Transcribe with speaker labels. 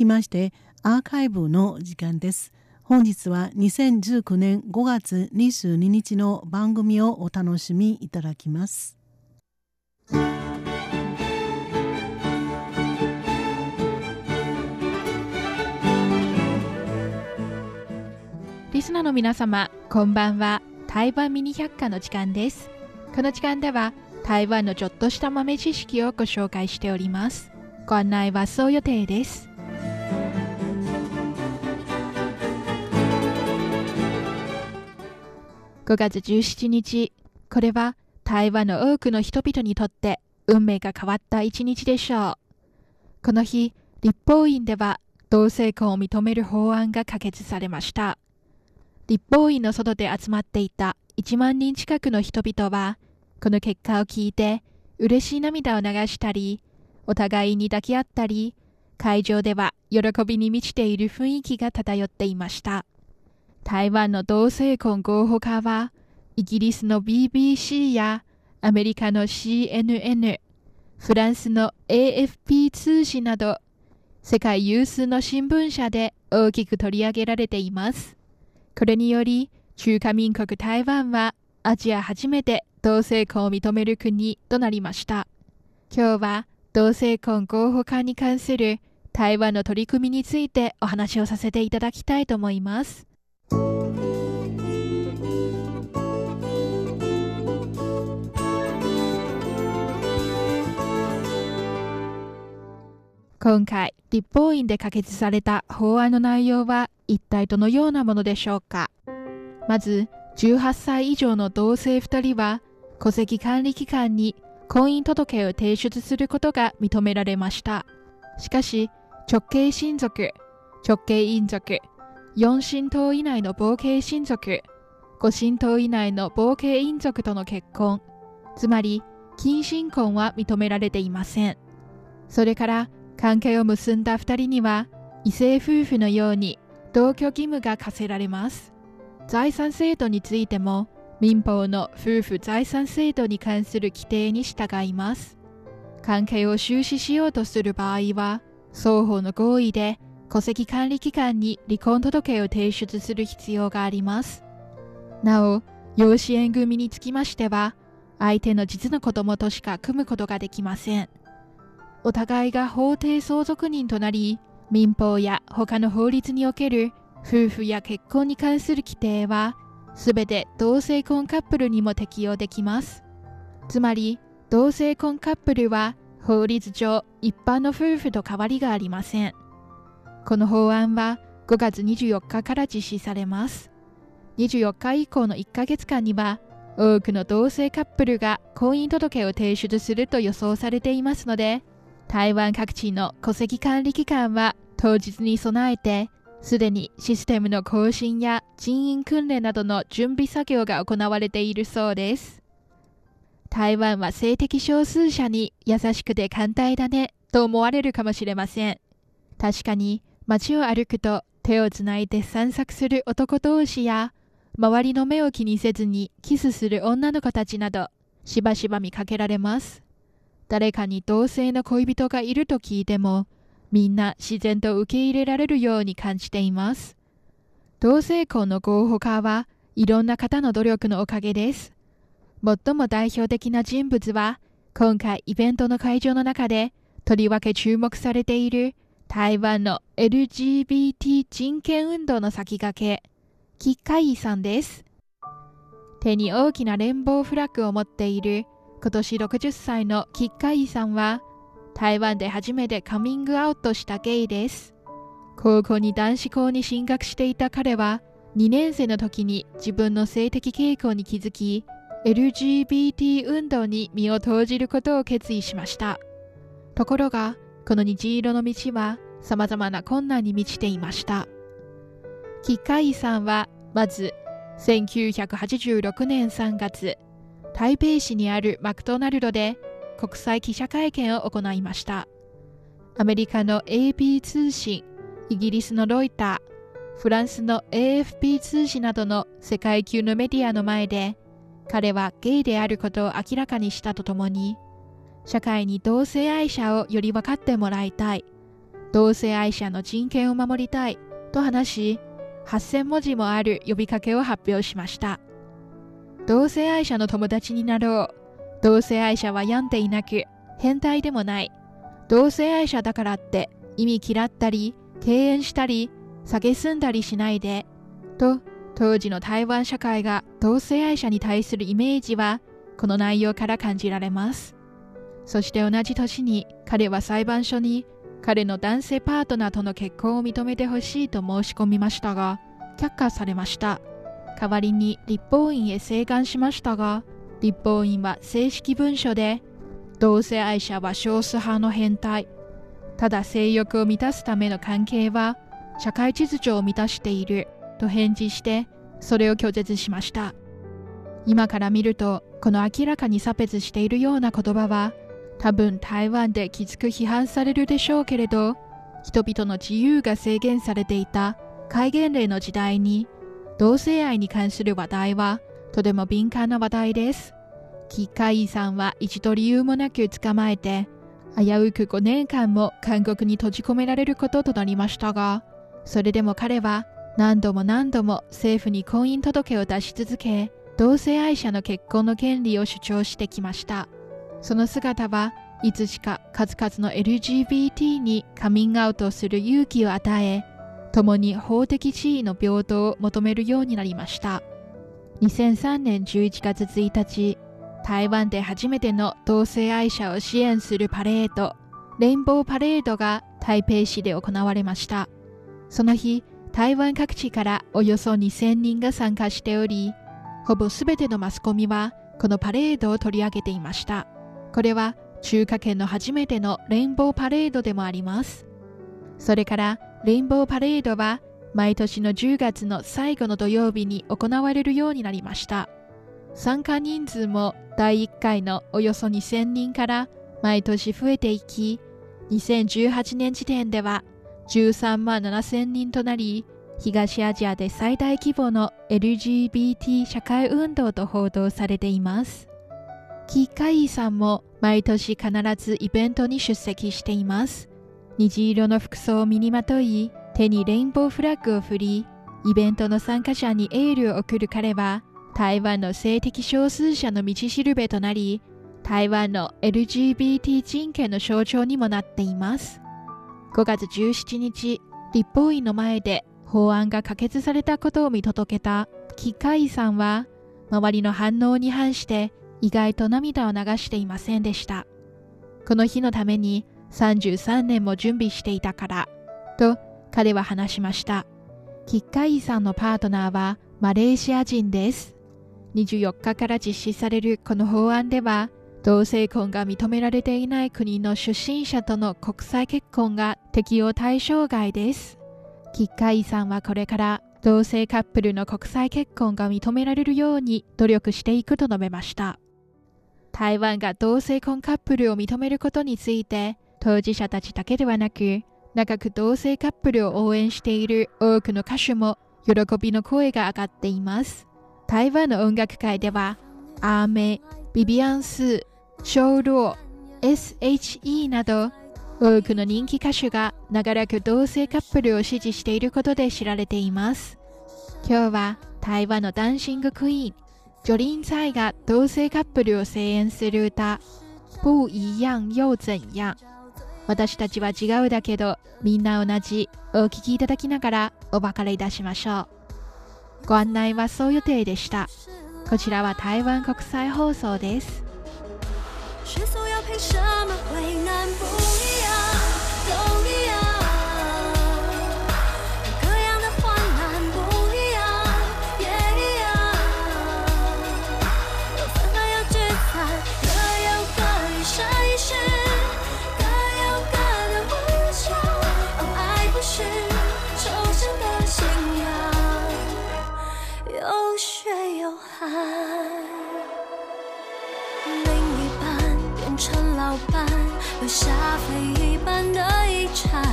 Speaker 1: きましてアーカイブの時間です。本日は2019年5月22日の番組をお楽しみいただきます。
Speaker 2: リスナーの皆様こんばんは。台湾ミニ百科の時間です。この時間では台湾のちょっとした豆知識をご紹介しております。ご案内はそう予定です。5月17日これは台湾の多くの人々にとって運命が変わった一日でしょう。この日立法院では同性婚を認める法案が可決されました。立法院の外で集まっていた1万人近くの人々はこの結果を聞いて嬉しい涙を流したりお互いに抱き合ったり会場では喜びに満ちている雰囲気が漂っていました。台湾の同性婚合法化はイギリスの BBC やアメリカの CNN フランスの AFP 通信など世界有数の新聞社で大きく取り上げられています。これにより中華民国台湾はアジア初めて同性婚を認める国となりました。今日は同性婚合法化に関する台湾の取り組みについてお話をさせていただきたいと思います。今回立法院で可決された法案の内容は一体どのようなものでしょうか？まず18歳以上の同性2人は戸籍管理機関に婚姻届を提出することが認められました。しかし直系親族直系姻族4親等以内の合計親族。5親等以内の合計姻族との結婚。つまり近親婚は認められていません。それから関係を結んだ2人には異性夫婦のように同居義務が課せられます。財産制度についても民法の夫婦財産制度に関する規定に従います。関係を終止しようとする場合は双方の合意で戸籍管理機関に離婚届を提出する必要があります。なお養子縁組につきましては相手の実の子供としか組むことができません。お互いが法定相続人となり民法や他の法律における夫婦や結婚に関する規定はすべて同性婚カップルにも適用できます。つまり同性婚カップルは法律上一般の夫婦と変わりがありません。この法案は5月24日から実施されます。24日以降の1ヶ月間には多くの同性カップルが婚姻届を提出すると予想されていますので台湾各地の戸籍管理機関は当日に備えてすでにシステムの更新や人員訓練などの準備作業が行われているそうです。台湾は性的少数者に優しくて寛大だねと思われるかもしれません。確かに街を歩くと手をつないで散策する男同士や周りの目を気にせずにキスする女の子たちなどしばしば見かけられます誰かに同性の恋人がいると聞いても、みんな自然と受け入れられるように感じています。同性婚の合法化はいろんな方の努力のおかげです。最も代表的な人物は、今回イベントの会場の中で、とりわけ注目されている台湾の LGBT 人権運動の先駆け、キッカイさんです。手に大きな連邦フラッグを持っている今年60歳のキッカイさんは台湾で初めてカミングアウトしたゲイです高校に男子校に進学していた彼は2年生の時に自分の性的傾向に気づき LGBT 運動に身を投じることを決意しましたところがこの虹色の道は様々な困難に満ちていました。キッカイさんはまず1986年3月台北市にあるマクドナルドで国際記者会見を行いました。アメリカの AP 通信イギリスのロイターフランスの AFP 通信などの世界級のメディアの前で彼はゲイであることを明らかにしたとともに社会に同性愛者をより分かってもらいたい同性愛者の人権を守りたいと話し、8000文字もある呼びかけを発表しました。同性愛者の友達になろう。同性愛者は病んでいなく、変態でもない。同性愛者だからって意味嫌ったり、敬遠したり、蔑んだりしないで。と、当時の台湾社会が同性愛者に対するイメージは、この内容から感じられます。そして同じ年に彼は裁判所に彼の男性パートナーとの結婚を認めてほしいと申し込みましたが、却下されました。代わりに立法院へ請願しましたが、立法院は正式文書で、同性愛者は少数派の変態。ただ性欲を満たすための関係は、社会秩序を満たしていると返事して、それを拒絶しました。今から見ると、この明らかに差別しているような言葉は、多分台湾できつく批判されるでしょうけれど、人々の自由が制限されていた戒厳令の時代に、同性愛に関する話題はとても敏感な話題です。キッカイさんは一度理由もなく捕まえて、危うく5年間も韓国に閉じ込められることとなりましたが、それでも彼は何度も何度も政府に婚姻届を出し続け、同性愛者の結婚の権利を主張してきました。その姿はいつしか数々の LGBT にカミングアウトする勇気を与え、共に法的地位の平等を求めるようになりました。2003年11月1日、台湾で初めての同性愛者を支援するパレード、レインボーパレードが台北市で行われました。その日、台湾各地からおよそ2000人が参加しており、ほぼ全てのマスコミはこのパレードを取り上げていました。これは中華圏の初めてのレインボーパレードでもあります。それからレインボーパレードは毎年の10月の最後の土曜日に行われるようになりました。参加人数も第1回のおよそ2000人から毎年増えていき、2018年時点では13万7000人となり、東アジアで最大規模の LGBT 社会運動と報道されています。キカイさんも毎年必ずイベントに出席しています。虹色の服装を身にまとい、手にレインボーフラッグを振り、イベントの参加者にエールを送る彼は、台湾の性的少数者の道しるべとなり、台湾の LGBT 人権の象徴にもなっています。5月17日、立法院の前で法案が可決されたことを見届けたキッカイさんは、周りの反応に反して意外と涙を流していませんでした。この日のために33年も準備していたから、と彼は話しました。キッカイさんのパートナーはマレーシア人です。24日から実施されるこの法案では、同性婚が認められていない国の出身者との国際結婚が適用対象外です。キッカイさんはこれから同性カップルの国際結婚が認められるように努力していくと述べました。台湾が同性婚カップルを認めることについて、当事者たちだけではなく、長く同性カップルを応援している多くの歌手も喜びの声が上がっています。台湾の音楽界では、アーメ、ビビアンスー、ショーロー、SHE など、多くの人気歌手が長らく同性カップルを支持していることで知られています。今日は台湾のダンシングクイーン、ジョリン・サイが同性カップルを声援する歌、不一样又怎样私たちは違うだけどみんな同じお聴きいただきながらお別れいたしましょう。ご案内はそう予定でした。こちらは台湾国際放送です。爱一成老伴留下非一般的遗产。